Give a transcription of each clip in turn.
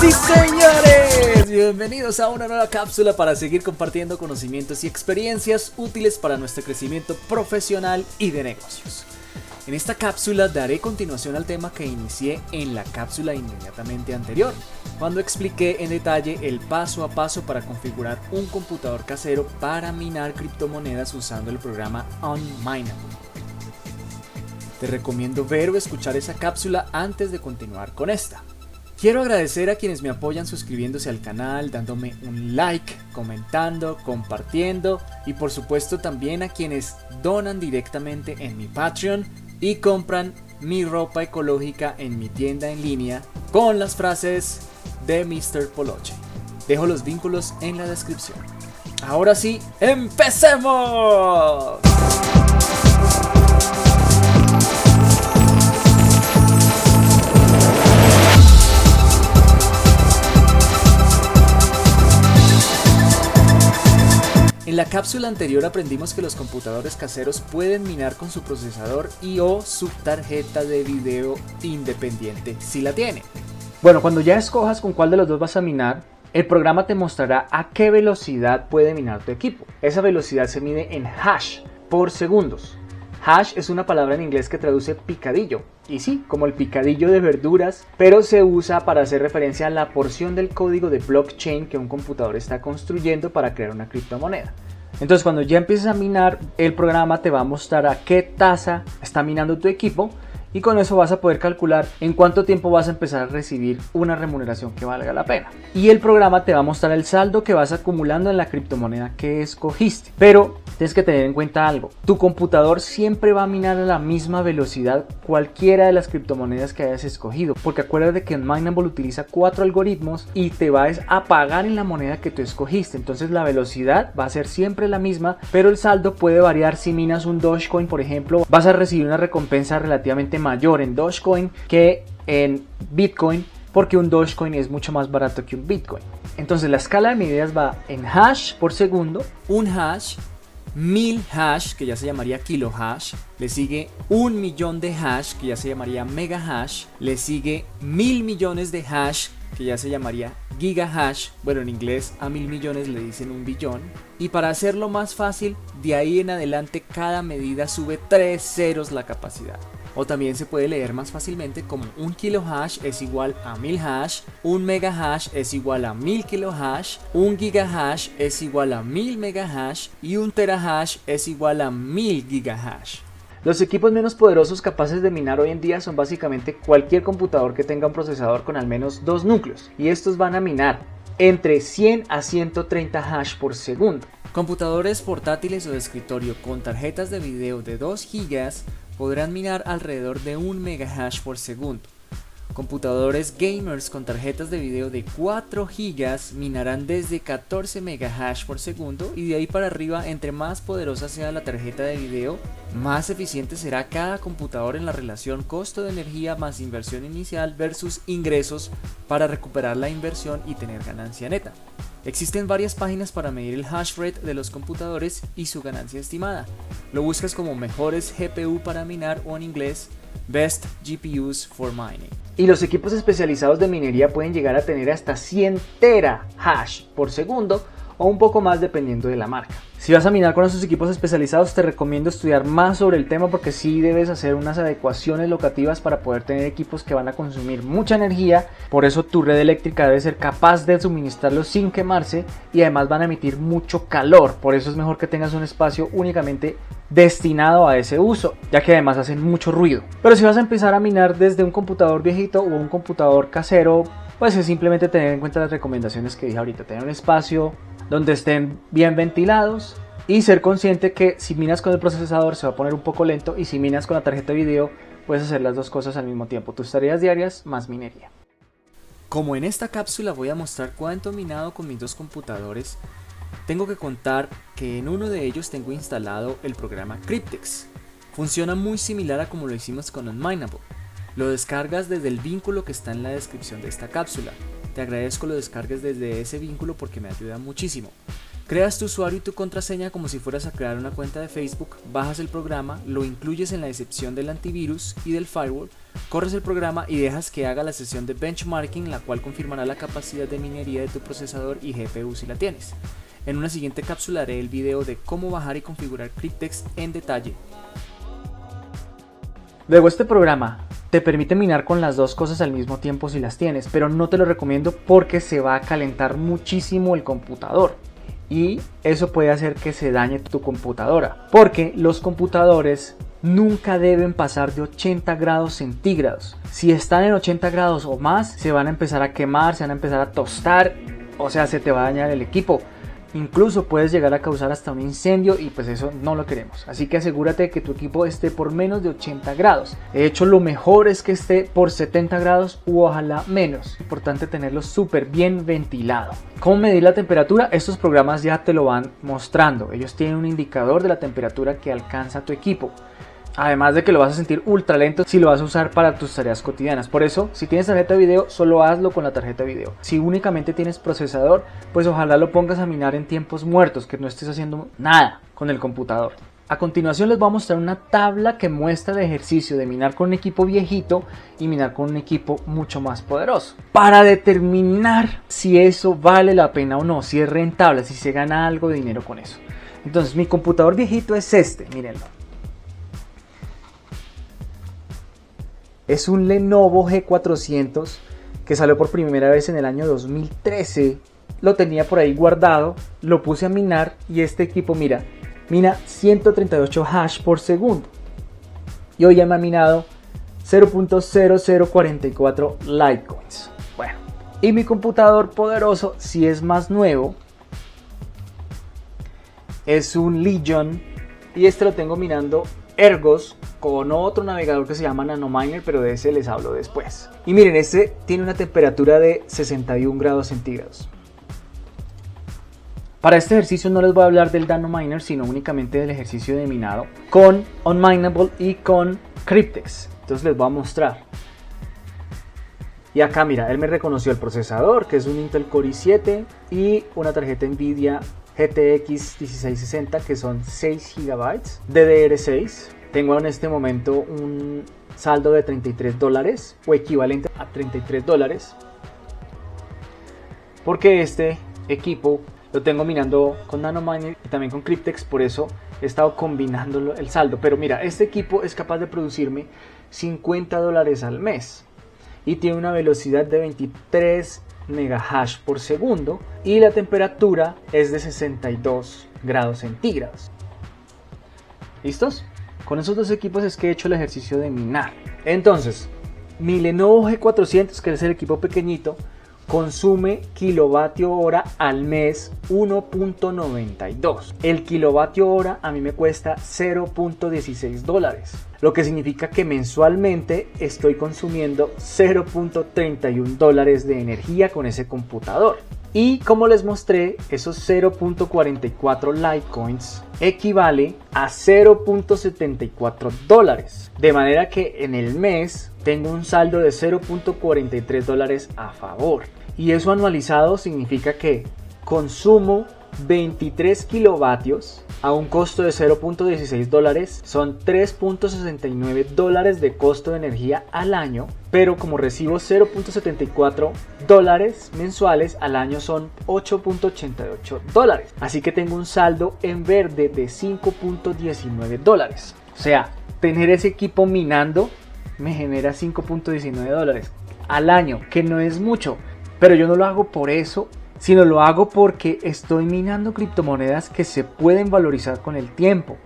Sí, señores, bienvenidos a una nueva cápsula para seguir compartiendo conocimientos y experiencias útiles para nuestro crecimiento profesional y de negocios. En esta cápsula daré continuación al tema que inicié en la cápsula inmediatamente anterior, cuando expliqué en detalle el paso a paso para configurar un computador casero para minar criptomonedas usando el programa Unminable. Te recomiendo ver o escuchar esa cápsula antes de continuar con esta. Quiero agradecer a quienes me apoyan suscribiéndose al canal, dándome un like, comentando, compartiendo y por supuesto también a quienes donan directamente en mi Patreon y compran mi ropa ecológica en mi tienda en línea con las frases de Mr. Poloche. Dejo los vínculos en la descripción. Ahora sí, empecemos. En la cápsula anterior aprendimos que los computadores caseros pueden minar con su procesador y o su tarjeta de video independiente si la tiene. Bueno, cuando ya escojas con cuál de los dos vas a minar, el programa te mostrará a qué velocidad puede minar tu equipo. Esa velocidad se mide en hash por segundos. Hash es una palabra en inglés que traduce picadillo. Y sí, como el picadillo de verduras, pero se usa para hacer referencia a la porción del código de blockchain que un computador está construyendo para crear una criptomoneda. Entonces cuando ya empieces a minar, el programa te va a mostrar a qué tasa está minando tu equipo y con eso vas a poder calcular en cuánto tiempo vas a empezar a recibir una remuneración que valga la pena. Y el programa te va a mostrar el saldo que vas acumulando en la criptomoneda que escogiste. Pero tienes que tener en cuenta algo. Tu computador siempre va a minar a la misma velocidad cualquiera de las criptomonedas que hayas escogido. Porque acuérdate que Mineable utiliza cuatro algoritmos y te va a pagar en la moneda que tú escogiste. Entonces la velocidad va a ser siempre la misma, pero el saldo puede variar. Si minas un Dogecoin, por ejemplo, vas a recibir una recompensa relativamente mayor en Dogecoin que en Bitcoin porque un Dogecoin es mucho más barato que un Bitcoin. Entonces la escala de medidas va en hash por segundo, un hash, mil hash, que ya se llamaría kilo hash, le sigue un millón de hash, que ya se llamaría mega hash, le sigue mil millones de hash, que ya se llamaría gigahash, bueno en inglés a mil millones le dicen un billón, y para hacerlo más fácil, de ahí en adelante cada medida sube tres ceros la capacidad. O también se puede leer más fácilmente como un kilo hash es igual a 1000 hash, un mega hash es igual a 1000 kilo hash, un gigahash es igual a 1000 mega hash y un terahash es igual a 1000 gigahash. Los equipos menos poderosos capaces de minar hoy en día son básicamente cualquier computador que tenga un procesador con al menos dos núcleos y estos van a minar entre 100 a 130 hash por segundo. Computadores portátiles o de escritorio con tarjetas de video de 2 GB podrán minar alrededor de 1 megahash por segundo. Computadores gamers con tarjetas de video de 4 GB minarán desde 14 megahash por segundo y de ahí para arriba entre más poderosa sea la tarjeta de video, más eficiente será cada computador en la relación costo de energía más inversión inicial versus ingresos para recuperar la inversión y tener ganancia neta. Existen varias páginas para medir el hash rate de los computadores y su ganancia estimada. Lo buscas como mejores GPU para minar o en inglés Best GPUs for Mining. Y los equipos especializados de minería pueden llegar a tener hasta 100 tera hash por segundo o un poco más dependiendo de la marca. Si vas a minar con esos equipos especializados te recomiendo estudiar más sobre el tema porque sí debes hacer unas adecuaciones locativas para poder tener equipos que van a consumir mucha energía, por eso tu red eléctrica debe ser capaz de suministrarlos sin quemarse y además van a emitir mucho calor, por eso es mejor que tengas un espacio únicamente destinado a ese uso, ya que además hacen mucho ruido. Pero si vas a empezar a minar desde un computador viejito o un computador casero, pues es simplemente tener en cuenta las recomendaciones que dije ahorita, tener un espacio donde estén bien ventilados y ser consciente que si minas con el procesador se va a poner un poco lento y si minas con la tarjeta de video puedes hacer las dos cosas al mismo tiempo, tus tareas diarias más minería. Como en esta cápsula voy a mostrar cuánto minado con mis dos computadores, tengo que contar que en uno de ellos tengo instalado el programa Cryptex. Funciona muy similar a como lo hicimos con Unminable. Lo descargas desde el vínculo que está en la descripción de esta cápsula. Te agradezco lo descargues desde ese vínculo porque me ayuda muchísimo. Creas tu usuario y tu contraseña como si fueras a crear una cuenta de Facebook, bajas el programa, lo incluyes en la excepción del antivirus y del firewall, corres el programa y dejas que haga la sesión de benchmarking, la cual confirmará la capacidad de minería de tu procesador y GPU si la tienes. En una siguiente cápsula haré el video de cómo bajar y configurar Cryptex en detalle. Luego este programa te permite minar con las dos cosas al mismo tiempo si las tienes, pero no te lo recomiendo porque se va a calentar muchísimo el computador y eso puede hacer que se dañe tu computadora. Porque los computadores nunca deben pasar de 80 grados centígrados. Si están en 80 grados o más, se van a empezar a quemar, se van a empezar a tostar, o sea, se te va a dañar el equipo. Incluso puedes llegar a causar hasta un incendio y pues eso no lo queremos. Así que asegúrate de que tu equipo esté por menos de 80 grados. De hecho, lo mejor es que esté por 70 grados u ojalá menos. Importante tenerlo súper bien ventilado. ¿Cómo medir la temperatura? Estos programas ya te lo van mostrando. Ellos tienen un indicador de la temperatura que alcanza tu equipo. Además de que lo vas a sentir ultra lento si lo vas a usar para tus tareas cotidianas. Por eso, si tienes tarjeta de video, solo hazlo con la tarjeta de video. Si únicamente tienes procesador, pues ojalá lo pongas a minar en tiempos muertos, que no estés haciendo nada con el computador. A continuación les voy a mostrar una tabla que muestra el ejercicio de minar con un equipo viejito y minar con un equipo mucho más poderoso. Para determinar si eso vale la pena o no, si es rentable, si se gana algo de dinero con eso. Entonces mi computador viejito es este, mírenlo. Es un Lenovo G400 que salió por primera vez en el año 2013. Lo tenía por ahí guardado, lo puse a minar y este equipo, mira, mina 138 hash por segundo. Y hoy ya me ha minado 0.0044 Litecoins. Bueno, y mi computador poderoso, si es más nuevo, es un Legion y este lo tengo minando Ergos con otro navegador que se llama Nanominer, pero de ese les hablo después. Y miren, este tiene una temperatura de 61 grados centígrados. Para este ejercicio no les voy a hablar del Nanominer, sino únicamente del ejercicio de minado con Unminable y con Cryptex. Entonces les voy a mostrar. Y acá mira, él me reconoció el procesador, que es un Intel Core i7 y una tarjeta Nvidia GTX 1660 que son 6 GB DDR6. Tengo en este momento un saldo de 33 dólares o equivalente a 33 dólares. Porque este equipo lo tengo minando con Nanominer y también con Cryptex, por eso he estado combinando el saldo. Pero mira, este equipo es capaz de producirme 50 dólares al mes y tiene una velocidad de 23 megahash por segundo y la temperatura es de 62 grados centígrados. ¿Listos? Con esos dos equipos es que he hecho el ejercicio de minar. Entonces, mi Lenovo G400, que es el equipo pequeñito, consume kilovatio hora al mes 1.92. El kilovatio hora a mí me cuesta 0.16 dólares, lo que significa que mensualmente estoy consumiendo 0.31 dólares de energía con ese computador. Y como les mostré, esos 0.44 Litecoins equivale a 0.74 dólares. De manera que en el mes tengo un saldo de 0.43 dólares a favor. Y eso anualizado significa que consumo 23 kilovatios a un costo de 0.16 dólares. Son 3.69 dólares de costo de energía al año pero como recibo 0.74 dólares mensuales al año son 8.88 dólares. Así que tengo un saldo en verde de 5.19 dólares. O sea tener ese equipo minando me genera 5.19 dólares al año que no es mucho pero yo no lo hago por eso, sino lo hago porque estoy minando criptomonedas que se pueden valorizar con el tiempo.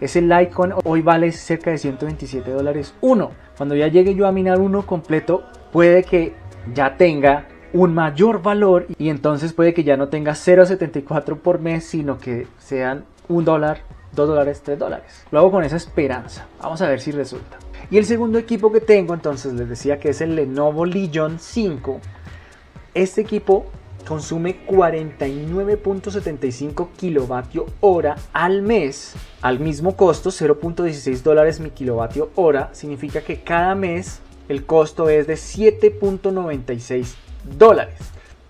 Ese Litecoin hoy vale cerca de 127 dólares uno. Cuando ya llegue yo a minar uno completo, puede que ya tenga un mayor valor y entonces puede que ya no tenga 0.74 por mes, sino que sean un dólar, dos dólares, tres dólares. Lo hago con esa esperanza. Vamos a ver si resulta. Y el segundo equipo que tengo, entonces les decía que es el Lenovo Legion 5 este equipo consume 49.75 kilovatio hora al mes al mismo costo 0.16 dólares mi kilovatio hora significa que cada mes el costo es de 7.96 dólares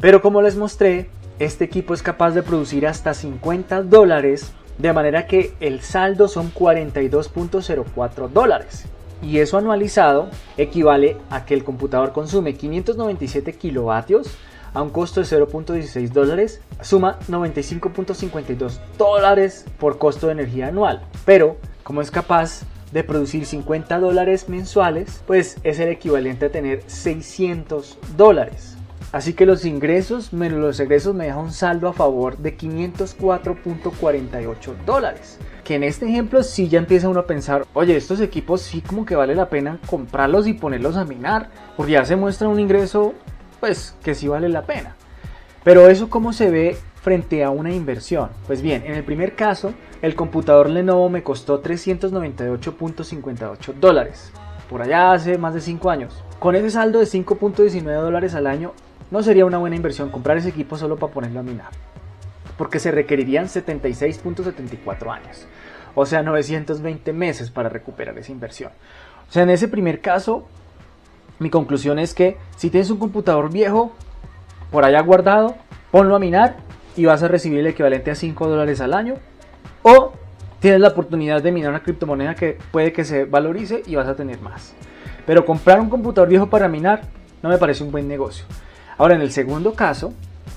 pero como les mostré este equipo es capaz de producir hasta 50 dólares, de manera que el saldo son 42.04 dólares. Y eso anualizado equivale a que el computador consume 597 kilovatios a un costo de 0.16 dólares, suma 95.52 dólares por costo de energía anual. Pero, como es capaz de producir 50 dólares mensuales, pues es el equivalente a tener 600 dólares. Así que los ingresos menos los egresos me deja un saldo a favor de 504.48 dólares. Que en este ejemplo sí ya empieza uno a pensar, oye, estos equipos sí como que vale la pena comprarlos y ponerlos a minar, porque ya se muestra un ingreso pues que sí vale la pena. Pero eso cómo se ve frente a una inversión. Pues bien, en el primer caso, el computador Lenovo me costó 398.58 dólares, por allá hace más de 5 años. Con ese saldo de 5.19 dólares al año, no sería una buena inversión comprar ese equipo solo para ponerlo a minar, porque se requerirían 76.74 años, o sea, 920 meses para recuperar esa inversión. O sea, en ese primer caso, mi conclusión es que si tienes un computador viejo por allá guardado, ponlo a minar y vas a recibir el equivalente a 5 dólares al año. O tienes la oportunidad de minar una criptomoneda que puede que se valorice y vas a tener más. Pero comprar un computador viejo para minar no me parece un buen negocio. Ahora, en el segundo caso,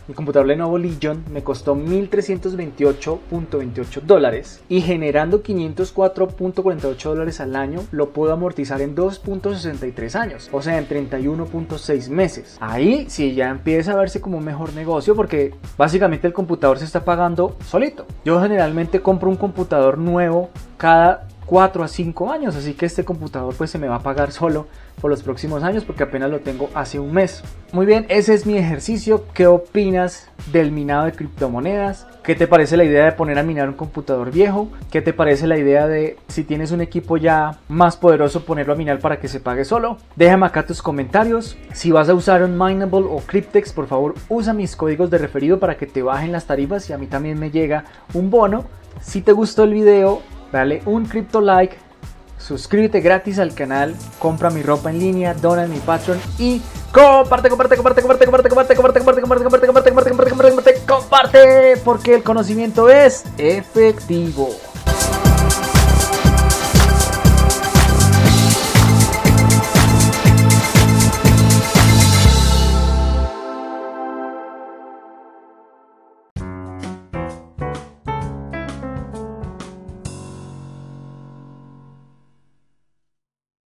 mi computador Lenovo Legion me costó 1.328.28 dólares y generando 504.48 dólares al año lo puedo amortizar en 2.63 años, o sea, en 31.6 meses. Ahí sí ya empieza a verse como un mejor negocio porque básicamente el computador se está pagando solito. Yo generalmente compro un computador nuevo cada 4 a 5 años, así que este computador pues se me va a pagar solo por los próximos años porque apenas lo tengo hace un mes. Muy bien, ese es mi ejercicio. ¿Qué opinas del minado de criptomonedas? ¿Qué te parece la idea de poner a minar un computador viejo? ¿Qué te parece la idea de si tienes un equipo ya más poderoso ponerlo a minar para que se pague solo? Déjame acá tus comentarios. Si vas a usar un Mineable o Cryptex, por favor usa mis códigos de referido para que te bajen las tarifas y a mí también me llega un bono. Si te gustó el video, dale un cripto like, suscríbete gratis al canal, compra mi ropa en línea, dona en mi Patreon y comparte, comparte, comparte, comparte, comparte, comparte, comparte, comparte, comparte, comparte, comparte, comparte, comparte, comparte, comparte, porque el conocimiento es efectivo.